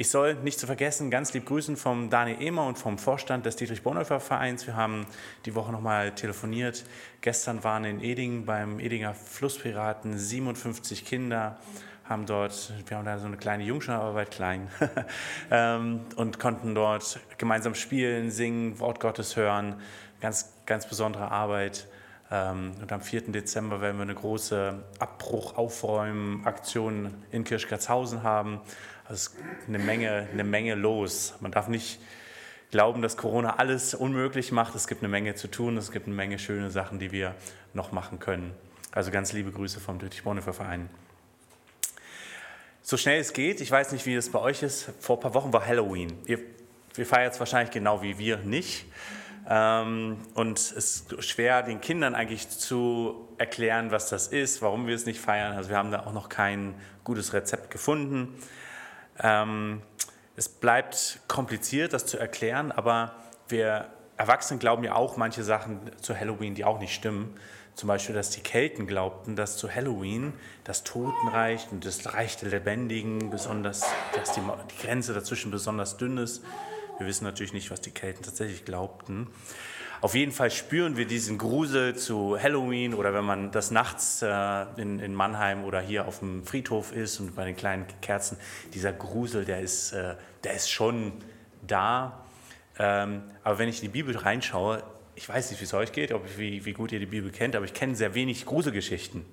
Ich soll nicht zu vergessen, ganz lieb grüßen vom Daniel Ehmer und vom Vorstand des Dietrich Bonhoeffer Vereins. Wir haben die Woche nochmal telefoniert. Gestern waren in Eding beim Edinger Flusspiraten 57 Kinder, haben dort, wir haben da so eine kleine Jungschar, aber weit klein, ähm, und konnten dort gemeinsam spielen, singen, Wort Gottes hören. Ganz, ganz besondere Arbeit. Ähm, und am 4. Dezember werden wir eine große Abbruch-Aufräumen-Aktion in Kirchgatzhausen haben. Also eine Menge, eine Menge los. Man darf nicht glauben, dass Corona alles unmöglich macht. Es gibt eine Menge zu tun. Es gibt eine Menge schöne Sachen, die wir noch machen können. Also ganz liebe Grüße vom Dietrich Bonhoeffer Verein. So schnell es geht, ich weiß nicht, wie das bei euch ist. Vor ein paar Wochen war Halloween. Ihr, wir feiern es wahrscheinlich genau wie wir nicht. Ähm, und es ist schwer, den Kindern eigentlich zu erklären, was das ist, warum wir es nicht feiern. Also wir haben da auch noch kein gutes Rezept gefunden. Ähm, es bleibt kompliziert, das zu erklären, aber wir Erwachsene glauben ja auch manche Sachen zu Halloween, die auch nicht stimmen. Zum Beispiel, dass die Kelten glaubten, dass zu Halloween das Totenreich und das Reich der Lebendigen besonders, dass die, die Grenze dazwischen besonders dünn ist. Wir wissen natürlich nicht, was die Kelten tatsächlich glaubten. Auf jeden Fall spüren wir diesen Grusel zu Halloween oder wenn man das nachts äh, in, in, Mannheim oder hier auf dem Friedhof ist und bei den kleinen Kerzen, dieser Grusel, der ist, äh, der ist schon da. Ähm, aber wenn ich in die Bibel reinschaue, ich weiß nicht, wie es euch geht, ob, wie, wie gut ihr die Bibel kennt, aber ich kenne sehr wenig Gruselgeschichten.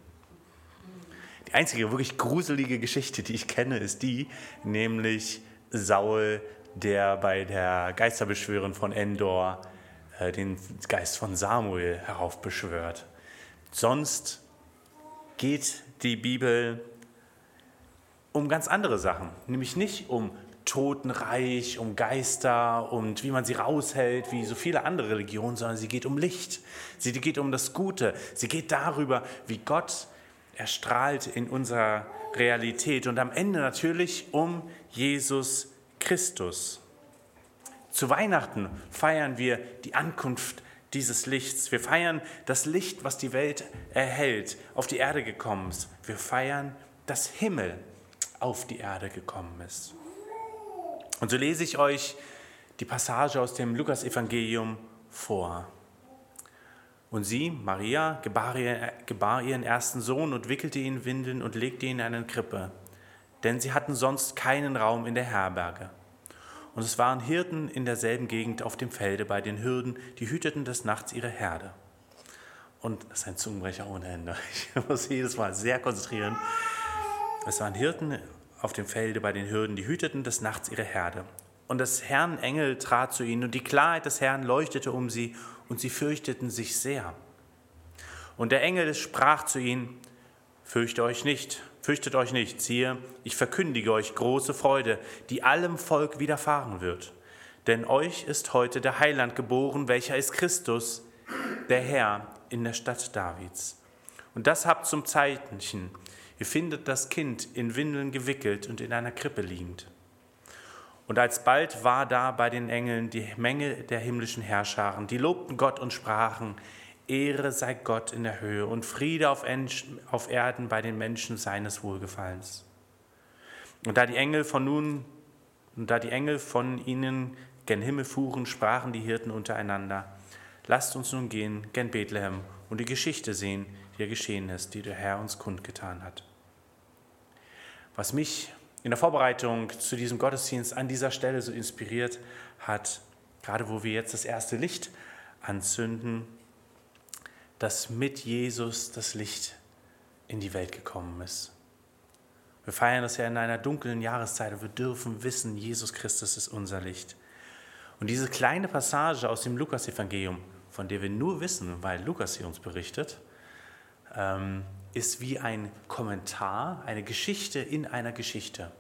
Die einzige wirklich gruselige Geschichte, die ich kenne, ist die, nämlich Saul, der bei der Geisterbeschwörung von Endor äh, den Geist von Samuel heraufbeschwört. Sonst geht die Bibel um ganz andere Sachen, nämlich nicht um Totenreich, um Geister und wie man sie raushält, wie so viele andere Religionen, sondern sie geht um Licht. Sie geht um das Gute. Sie geht darüber, wie Gott erstrahlt in unserer Realität und am Ende natürlich um Jesus Christus. Zu Weihnachten feiern wir die Ankunft dieses Lichts. Wir feiern das Licht, was die Welt erhält, auf die Erde gekommen ist. Wir feiern, dass Himmel auf die Erde gekommen ist. Und so lese ich euch die Passage aus dem Lukasevangelium vor. Und sie, Maria, gebar, ihr, gebar ihren ersten Sohn und wickelte ihn in Windeln und legte ihn in eine Krippe, denn sie hatten sonst keinen Raum in der Herberge. Und es waren Hirten in derselben Gegend auf dem Felde bei den Hürden, die hüteten des Nachts ihre Herde. Und das ist ein Zungenbrecher ohne Ende. Ich muss jedes Mal sehr konzentrieren. Es waren Hirten auf dem Felde bei den Hürden, die hüteten des Nachts ihre Herde. Und des Herrn Engel trat zu ihnen, und die Klarheit des Herrn leuchtete um sie, und sie fürchteten sich sehr. Und der Engel sprach zu ihnen, Fürchte euch nicht, Fürchtet euch nicht, siehe, ich verkündige euch große Freude, die allem Volk widerfahren wird. Denn euch ist heute der Heiland geboren, welcher ist Christus, der Herr in der Stadt Davids. Und das habt zum Zeichen. Ihr findet das Kind in Windeln gewickelt und in einer Krippe liegend. Und alsbald war da bei den Engeln die Menge der himmlischen Herrscharen, die lobten Gott und sprachen, Ehre sei Gott in der Höhe und Friede auf, Erden bei den Menschen seines Wohlgefallens. Und da die Engel von nun, und da die Engel von ihnen gen Himmel fuhren, sprachen die Hirten untereinander, lasst uns nun gehen gen Bethlehem und die Geschichte sehen, die er geschehen ist, die der Herr uns kundgetan hat. Was mich in der Vorbereitung zu diesem Gottesdienst an dieser Stelle so inspiriert hat, gerade wo wir jetzt das erste Licht anzünden, dass mit Jesus das Licht in die Welt gekommen ist. Wir feiern das ja in einer dunklen Jahreszeit und wir dürfen wissen, Jesus Christus ist unser Licht. Und diese kleine Passage aus dem Lukas-Evangelium, von der wir nur wissen, weil Lukas sie uns berichtet, ähm, ist wie ein Kommentar, eine Geschichte in einer Geschichte.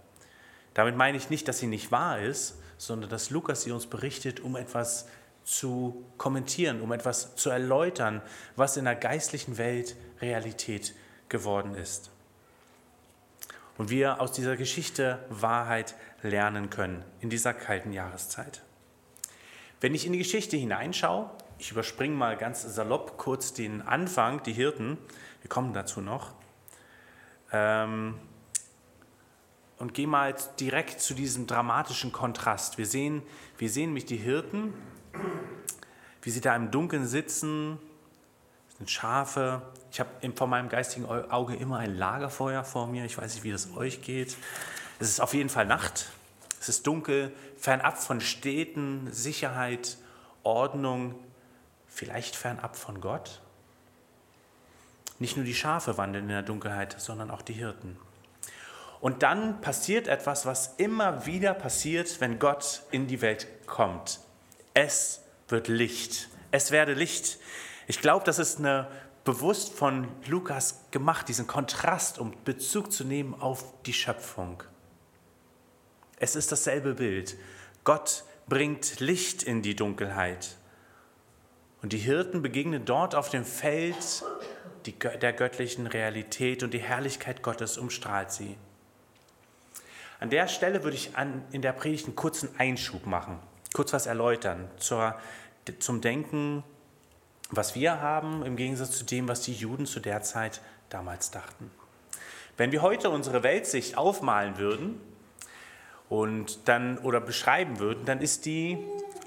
Damit meine ich nicht, dass sie nicht wahr ist, sondern dass Lukas sie uns berichtet, um etwas zu kommentieren, um etwas zu erläutern, was in der geistlichen Welt Realität geworden ist. Und wir aus dieser Geschichte Wahrheit lernen können in dieser kalten Jahreszeit. Wenn ich in die Geschichte hineinschaue, ich überspringe mal ganz salopp kurz den Anfang, die Hirten, wir kommen dazu noch. Ähm, und gehe mal direkt zu diesem dramatischen Kontrast. Wir sehen, wir sehen mich die Hirten, wie sie da im Dunkeln sitzen, das sind Schafe. Ich habe vor meinem geistigen Auge immer ein Lagerfeuer vor mir. Ich weiß nicht, wie das euch geht. Es ist auf jeden Fall Nacht. Es ist dunkel, fernab von Städten, Sicherheit, Ordnung, vielleicht fernab von Gott. Nicht nur die Schafe wandeln in der Dunkelheit, sondern auch die Hirten. Und dann passiert etwas, was immer wieder passiert, wenn Gott in die Welt kommt. Es wird Licht. Es werde Licht. Ich glaube, das ist eine bewusst von Lukas gemacht, diesen Kontrast, um Bezug zu nehmen auf die Schöpfung. Es ist dasselbe Bild. Gott bringt Licht in die Dunkelheit. Und die Hirten begegnen dort auf dem Feld die, der göttlichen Realität und die Herrlichkeit Gottes umstrahlt sie. An der Stelle würde ich an, in der Predigt einen kurzen Einschub machen, kurz was erläutern zur, zum Denken, was wir haben, im Gegensatz zu dem, was die Juden zu der Zeit damals dachten. Wenn wir heute unsere Weltsicht aufmalen würden und dann oder beschreiben würden, dann ist die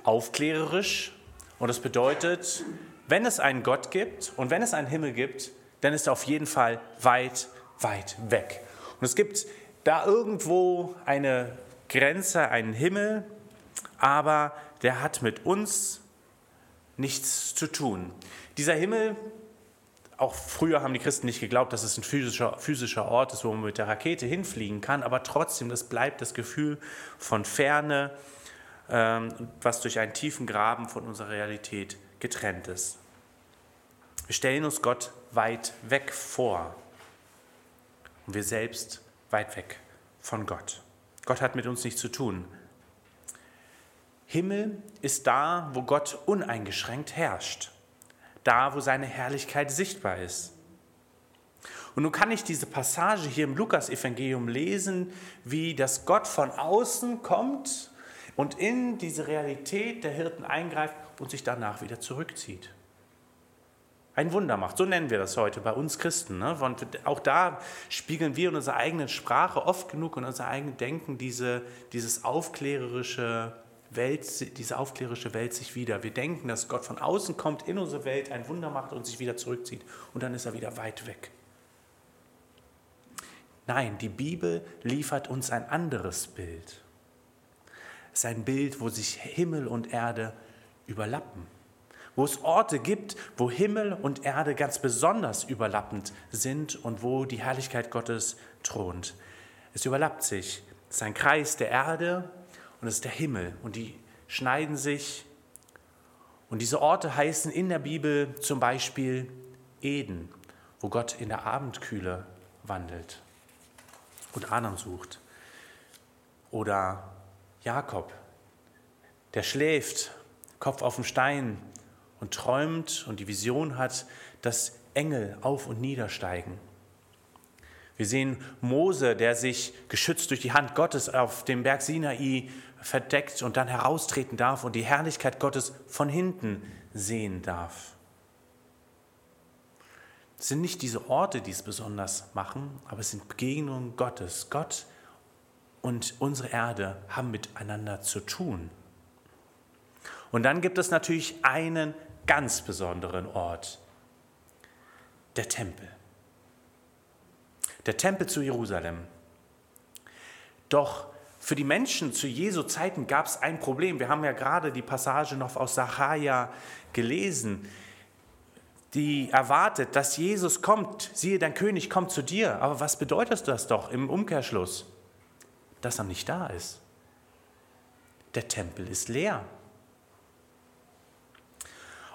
aufklärerisch und das bedeutet, wenn es einen Gott gibt und wenn es einen Himmel gibt, dann ist er auf jeden Fall weit, weit weg. Und es gibt da irgendwo eine Grenze, einen Himmel, aber der hat mit uns nichts zu tun. Dieser Himmel, auch früher haben die Christen nicht geglaubt, dass es ein physischer, physischer Ort ist, wo man mit der Rakete hinfliegen kann, aber trotzdem, das bleibt das Gefühl von Ferne, ähm, was durch einen tiefen Graben von unserer Realität getrennt ist. Wir stellen uns Gott weit weg vor und wir selbst weit weg von Gott. Gott hat mit uns nichts zu tun. Himmel ist da, wo Gott uneingeschränkt herrscht, da, wo seine Herrlichkeit sichtbar ist. Und nun kann ich diese Passage hier im Lukasevangelium lesen, wie das Gott von außen kommt und in diese Realität der Hirten eingreift und sich danach wieder zurückzieht ein Wunder macht. So nennen wir das heute bei uns Christen. Ne? Und auch da spiegeln wir in unserer eigenen Sprache oft genug und unser eigenes Denken diese, dieses aufklärerische Welt, diese aufklärerische Welt sich wieder. Wir denken, dass Gott von außen kommt, in unsere Welt ein Wunder macht und sich wieder zurückzieht. Und dann ist er wieder weit weg. Nein, die Bibel liefert uns ein anderes Bild. Es ist ein Bild, wo sich Himmel und Erde überlappen wo es Orte gibt, wo Himmel und Erde ganz besonders überlappend sind und wo die Herrlichkeit Gottes thront. Es überlappt sich. Es ist ein Kreis der Erde und es ist der Himmel und die schneiden sich. Und diese Orte heißen in der Bibel zum Beispiel Eden, wo Gott in der Abendkühle wandelt und Adam sucht. Oder Jakob, der schläft, Kopf auf dem Stein und träumt und die Vision hat, dass Engel auf und niedersteigen. Wir sehen Mose, der sich geschützt durch die Hand Gottes auf dem Berg Sinai verdeckt und dann heraustreten darf und die Herrlichkeit Gottes von hinten sehen darf. Es sind nicht diese Orte, die es besonders machen, aber es sind Begegnungen Gottes. Gott und unsere Erde haben miteinander zu tun. Und dann gibt es natürlich einen ganz besonderen Ort, der Tempel. Der Tempel zu Jerusalem. Doch für die Menschen zu Jesu Zeiten gab es ein Problem. Wir haben ja gerade die Passage noch aus Sacharja gelesen, die erwartet, dass Jesus kommt. Siehe, dein König kommt zu dir. Aber was bedeutet das doch im Umkehrschluss? Dass er nicht da ist. Der Tempel ist leer.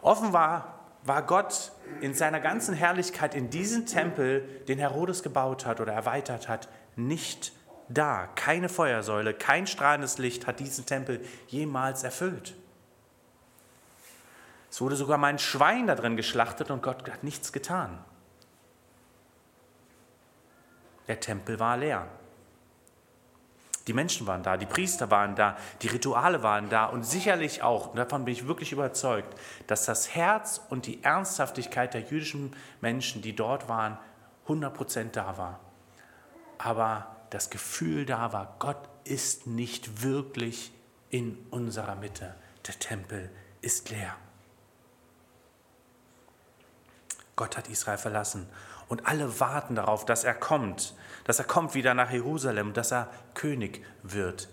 Offenbar war Gott in seiner ganzen Herrlichkeit in diesen Tempel, den Herodes gebaut hat oder erweitert hat, nicht da. Keine Feuersäule, kein strahlendes Licht hat diesen Tempel jemals erfüllt. Es wurde sogar mein Schwein da drin geschlachtet und Gott hat nichts getan. Der Tempel war leer. Die Menschen waren da, die Priester waren da, die Rituale waren da und sicherlich auch, und davon bin ich wirklich überzeugt, dass das Herz und die Ernsthaftigkeit der jüdischen Menschen, die dort waren, 100% da war. Aber das Gefühl da war, Gott ist nicht wirklich in unserer Mitte. Der Tempel ist leer. Gott hat Israel verlassen und alle warten darauf, dass er kommt, dass er kommt wieder nach Jerusalem, dass er König wird.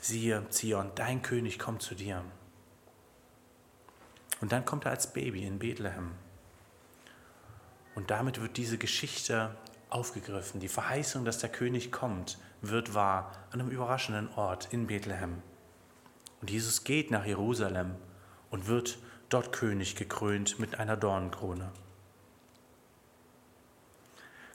Siehe, Zion, dein König kommt zu dir. Und dann kommt er als Baby in Bethlehem. Und damit wird diese Geschichte aufgegriffen. Die Verheißung, dass der König kommt, wird wahr an einem überraschenden Ort in Bethlehem. Und Jesus geht nach Jerusalem und wird dort König gekrönt mit einer Dornenkrone.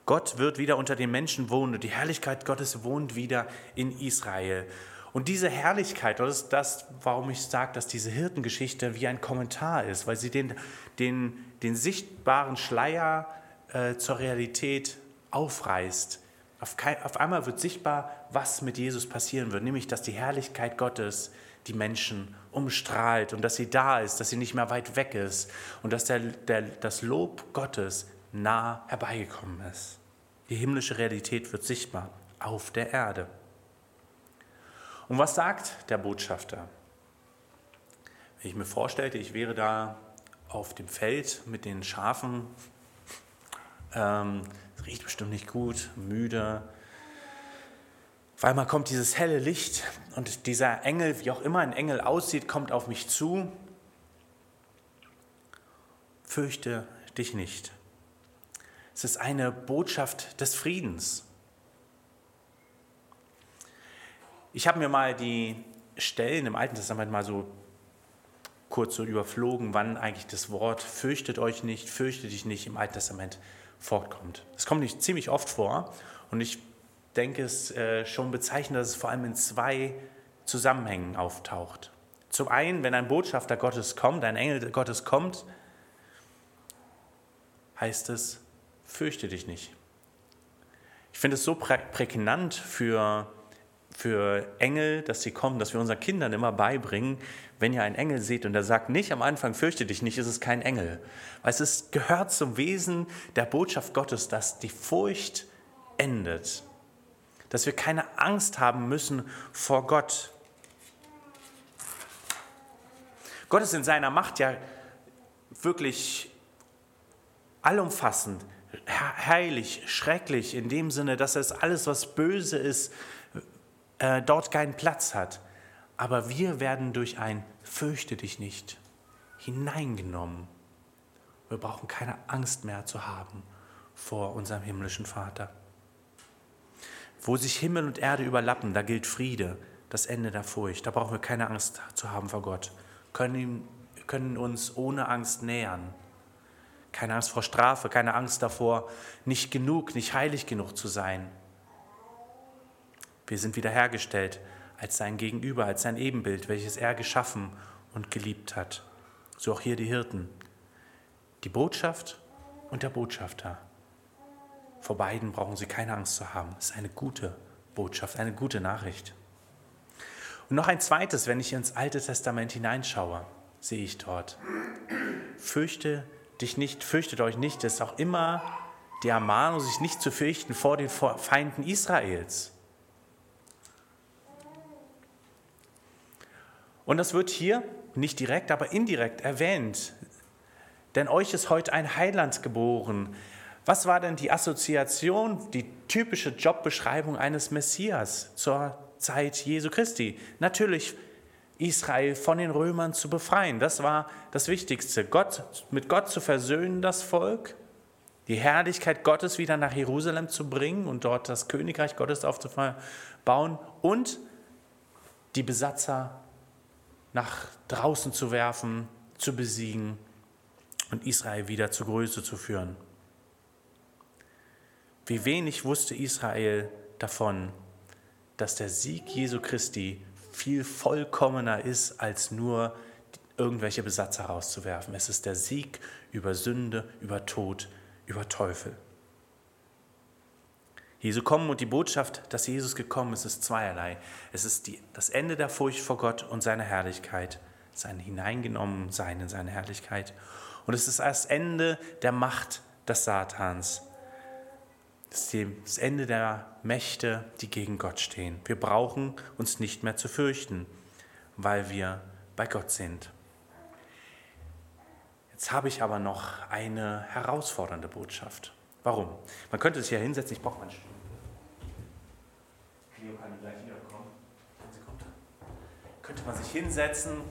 Gott wird wieder unter den Menschen wohnen und die Herrlichkeit Gottes wohnt wieder in Israel. Und diese Herrlichkeit, das ist das, warum ich sage, dass diese Hirtengeschichte wie ein Kommentar ist, weil sie den, den, den sichtbaren Schleier äh, zur Realität aufreißt. Auf, auf einmal wird sichtbar, was mit Jesus passieren wird, nämlich dass die Herrlichkeit Gottes die Menschen umstrahlt und dass sie da ist, dass sie nicht mehr weit weg ist und dass der, der, das Lob Gottes nah herbeigekommen ist. Die himmlische Realität wird sichtbar auf der Erde. Und was sagt der Botschafter? Wenn ich mir vorstellte, ich wäre da auf dem Feld mit den Schafen, ähm, riecht bestimmt nicht gut, müde. Auf einmal kommt dieses helle Licht und dieser Engel, wie auch immer ein Engel aussieht, kommt auf mich zu. Fürchte dich nicht. Es ist eine Botschaft des Friedens. Ich habe mir mal die Stellen im Alten Testament mal so kurz so überflogen, wann eigentlich das Wort fürchtet euch nicht, fürchte dich nicht im Alten Testament vorkommt. Es kommt nicht ziemlich oft vor und ich denke es äh, schon bezeichnet, dass es vor allem in zwei Zusammenhängen auftaucht. Zum einen, wenn ein Botschafter Gottes kommt, ein Engel Gottes kommt, heißt es, fürchte dich nicht. Ich finde es so prägnant für für Engel, dass sie kommen, dass wir unseren Kindern immer beibringen, wenn ihr einen Engel seht und er sagt nicht am Anfang, fürchte dich nicht, ist es kein Engel. Weil es ist, gehört zum Wesen der Botschaft Gottes, dass die Furcht endet. Dass wir keine Angst haben müssen vor Gott. Gott ist in seiner Macht ja wirklich allumfassend, heilig, schrecklich, in dem Sinne, dass es alles, was böse ist, äh, dort keinen Platz hat. Aber wir werden durch ein Fürchte dich nicht hineingenommen. Wir brauchen keine Angst mehr zu haben vor unserem himmlischen Vater. Wo sich Himmel und Erde überlappen, da gilt Friede, das Ende der Furcht. Da brauchen wir keine Angst zu haben vor Gott. Können ihm, können uns ohne Angst nähern. Keine Angst vor Strafe, keine Angst davor, nicht genug, nicht heilig genug zu sein. Wir sind wiederhergestellt als sein Gegenüber, als sein Ebenbild, welches er geschaffen und geliebt hat. So auch hier die Hirten. Die Botschaft und der Botschafter. Vor beiden brauchen sie keine Angst zu haben. Es ist eine gute Botschaft, eine gute Nachricht. Und noch ein zweites, wenn ich ins Alte Testament hineinschaue, sehe ich dort. Fürchte dich nicht, fürchtet euch nicht, das ist auch immer die Ermahnung, sich nicht zu fürchten vor den Feinden Israels. Und das wird hier nicht direkt, aber indirekt erwähnt. Denn euch ist heute ein Heiland geboren. Was war denn die Assoziation, die typische Jobbeschreibung eines Messias zur Zeit Jesu Christi? Natürlich Israel von den Römern zu befreien. Das war das Wichtigste. Gott, mit Gott zu versöhnen, das Volk, die Herrlichkeit Gottes wieder nach Jerusalem zu bringen und dort das Königreich Gottes aufzubauen und die Besatzer nach draußen zu werfen, zu besiegen und Israel wieder zur Größe zu führen. Wie wenig wusste Israel davon, dass der Sieg Jesu Christi viel vollkommener ist, als nur irgendwelche Besatzer rauszuwerfen. Es ist der Sieg über Sünde, über Tod, über Teufel. Jesu kommen und die Botschaft, dass Jesus gekommen ist, ist zweierlei. Es ist die, das Ende der Furcht vor Gott und seiner Herrlichkeit, sein Hineingenommensein in seine Herrlichkeit. Und es ist das Ende der Macht des Satans. Das ist das Ende der Mächte, die gegen Gott stehen. Wir brauchen uns nicht mehr zu fürchten, weil wir bei Gott sind. Jetzt habe ich aber noch eine herausfordernde Botschaft. Warum? Man könnte sich ja hinsetzen, ich brauche meinen Stuhl. Cleo kann gleich wiederkommen. Sie kommt. Könnte man sich hinsetzen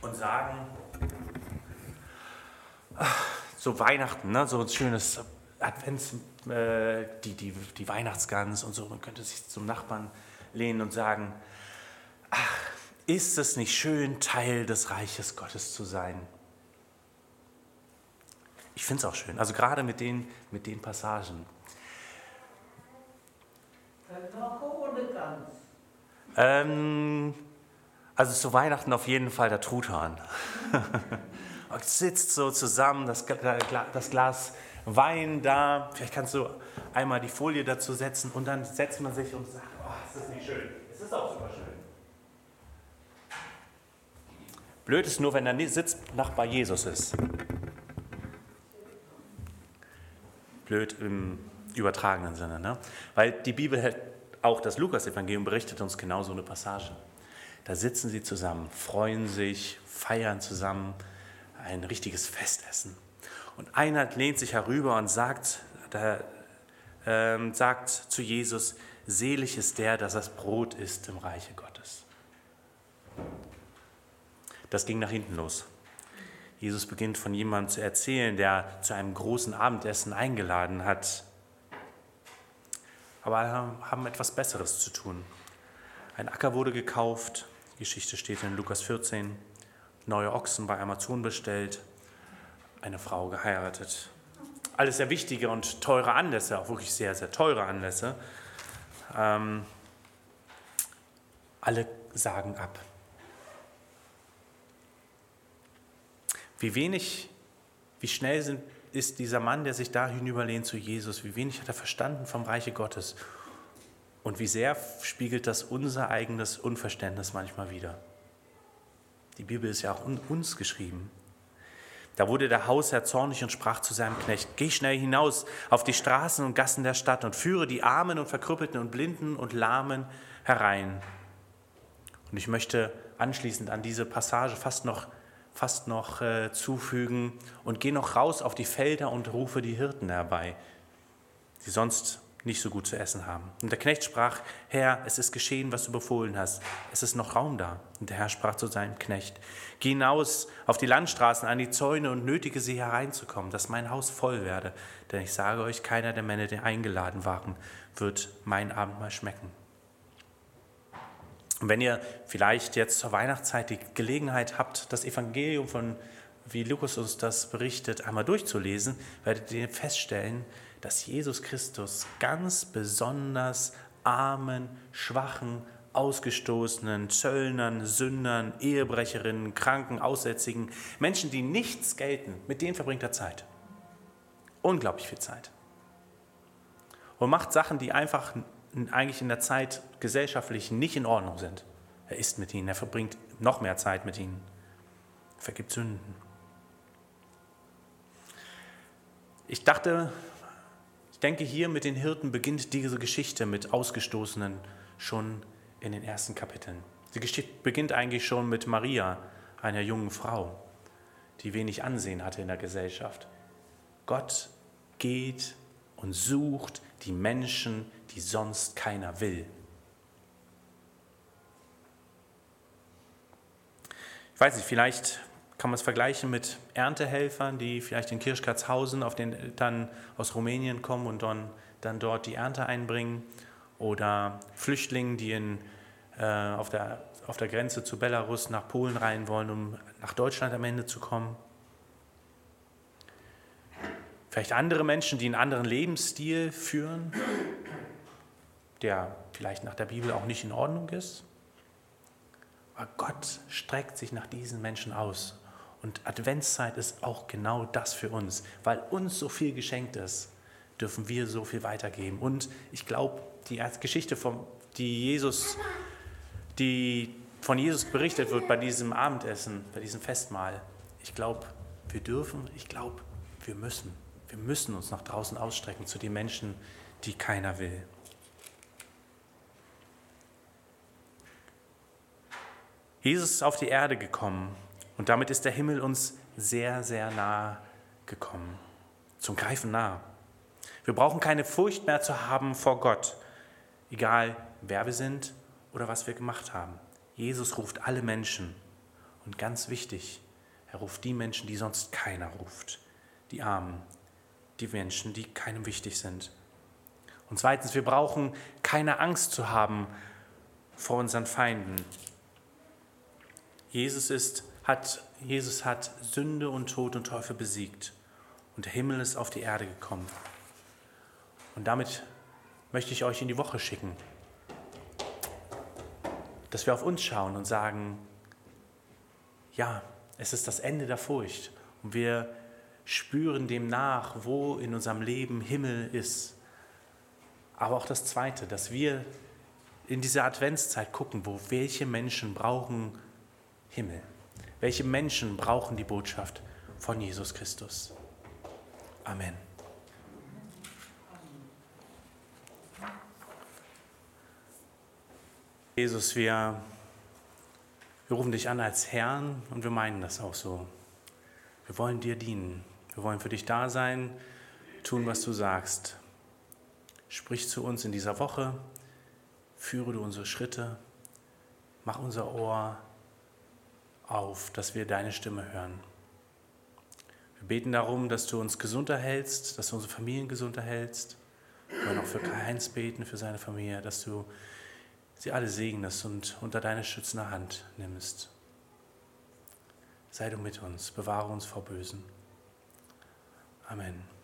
und sagen, ach, so Weihnachten, ne? so ein schönes Advents, äh, die, die, die Weihnachtsgans und so. Man könnte sich zum Nachbarn lehnen und sagen, ach, ist es nicht schön, Teil des Reiches Gottes zu sein? Ich finde es auch schön, also gerade mit den, mit den Passagen. Ähm, also zu Weihnachten auf jeden Fall der Truthahn. sitzt so zusammen, das, das Glas Wein da. Vielleicht kannst du einmal die Folie dazu setzen und dann setzt man sich und sagt, oh, ist das nicht schön. Es ist auch super schön. Blöd ist nur, wenn er sitzt, nach bei Jesus ist. Blöd im übertragenen Sinne. Ne? Weil die Bibel, auch das Lukas-Evangelium berichtet uns genau so eine Passage. Da sitzen sie zusammen, freuen sich, feiern zusammen ein richtiges Festessen. Und einer lehnt sich herüber und sagt, da, ähm, sagt zu Jesus, selig ist der, dass das Brot ist im Reiche Gottes. Das ging nach hinten los. Jesus beginnt von jemandem zu erzählen, der zu einem großen Abendessen eingeladen hat. Aber haben etwas Besseres zu tun. Ein Acker wurde gekauft, die Geschichte steht in Lukas 14, neue Ochsen bei Amazon bestellt, eine Frau geheiratet. Alles sehr wichtige und teure Anlässe, auch wirklich sehr, sehr teure Anlässe. Ähm, alle sagen ab. Wie wenig, wie schnell sind, ist dieser Mann, der sich da hinüberlehnt zu Jesus, wie wenig hat er verstanden vom Reiche Gottes und wie sehr spiegelt das unser eigenes Unverständnis manchmal wider. Die Bibel ist ja auch uns geschrieben. Da wurde der Hausherr zornig und sprach zu seinem Knecht, geh schnell hinaus auf die Straßen und Gassen der Stadt und führe die Armen und Verkrüppelten und Blinden und Lahmen herein. Und ich möchte anschließend an diese Passage fast noch fast noch äh, zufügen und geh noch raus auf die Felder und rufe die Hirten herbei, die sonst nicht so gut zu essen haben. Und der Knecht sprach, Herr, es ist geschehen, was du befohlen hast. Es ist noch Raum da. Und der Herr sprach zu seinem Knecht, geh hinaus auf die Landstraßen, an die Zäune und nötige sie hereinzukommen, dass mein Haus voll werde. Denn ich sage euch, keiner der Männer, die eingeladen waren, wird mein Abendmahl schmecken. Und wenn ihr vielleicht jetzt zur Weihnachtszeit die Gelegenheit habt, das Evangelium von, wie Lukas uns das berichtet, einmal durchzulesen, werdet ihr feststellen, dass Jesus Christus ganz besonders armen, schwachen, ausgestoßenen, Zöllnern, Sündern, Ehebrecherinnen, Kranken, Aussätzigen, Menschen, die nichts gelten, mit denen verbringt er Zeit. Unglaublich viel Zeit. Und macht Sachen, die einfach eigentlich in der Zeit gesellschaftlich nicht in Ordnung sind. Er isst mit ihnen, er verbringt noch mehr Zeit mit ihnen, vergibt Sünden. Ich dachte, ich denke, hier mit den Hirten beginnt diese Geschichte mit Ausgestoßenen schon in den ersten Kapiteln. Die Geschichte beginnt eigentlich schon mit Maria, einer jungen Frau, die wenig Ansehen hatte in der Gesellschaft. Gott geht und sucht die Menschen, die sonst keiner will. Ich weiß nicht, vielleicht kann man es vergleichen mit Erntehelfern, die vielleicht in Kirschkatzhausen auf den, dann aus Rumänien kommen und dann, dann dort die Ernte einbringen. Oder Flüchtlingen, die in, äh, auf, der, auf der Grenze zu Belarus nach Polen rein wollen, um nach Deutschland am Ende zu kommen. Vielleicht andere Menschen, die einen anderen Lebensstil führen, der vielleicht nach der Bibel auch nicht in Ordnung ist. Aber Gott streckt sich nach diesen Menschen aus. Und Adventszeit ist auch genau das für uns. Weil uns so viel geschenkt ist, dürfen wir so viel weitergeben. Und ich glaube, die Geschichte, vom, die, Jesus, die von Jesus berichtet wird bei diesem Abendessen, bei diesem Festmahl, ich glaube, wir dürfen, ich glaube, wir müssen. Wir müssen uns nach draußen ausstrecken zu den Menschen, die keiner will. Jesus ist auf die Erde gekommen und damit ist der Himmel uns sehr, sehr nah gekommen, zum Greifen nah. Wir brauchen keine Furcht mehr zu haben vor Gott, egal wer wir sind oder was wir gemacht haben. Jesus ruft alle Menschen und ganz wichtig, er ruft die Menschen, die sonst keiner ruft, die Armen, die Menschen, die keinem wichtig sind. Und zweitens, wir brauchen keine Angst zu haben vor unseren Feinden, Jesus, ist, hat, Jesus hat Sünde und Tod und Teufel besiegt und der Himmel ist auf die Erde gekommen. Und damit möchte ich euch in die Woche schicken, dass wir auf uns schauen und sagen, ja, es ist das Ende der Furcht und wir spüren dem nach, wo in unserem Leben Himmel ist. Aber auch das Zweite, dass wir in dieser Adventszeit gucken, wo welche Menschen brauchen Himmel? Welche Menschen brauchen die Botschaft von Jesus Christus? Amen. Jesus, wir, wir rufen dich an als Herrn und wir meinen das auch so. Wir wollen dir dienen. Wir wollen für dich da sein, tun, was du sagst. Sprich zu uns in dieser Woche, führe du unsere Schritte, mach unser Ohr auf, dass wir deine Stimme hören. Wir beten darum, dass du uns gesund erhältst, dass du unsere Familien gesund erhältst. Wir wollen auch für Kai-Heinz beten, für seine Familie, dass du sie alle segnest und unter deine schützende Hand nimmst. Sei du mit uns, bewahre uns vor Bösen. Amen.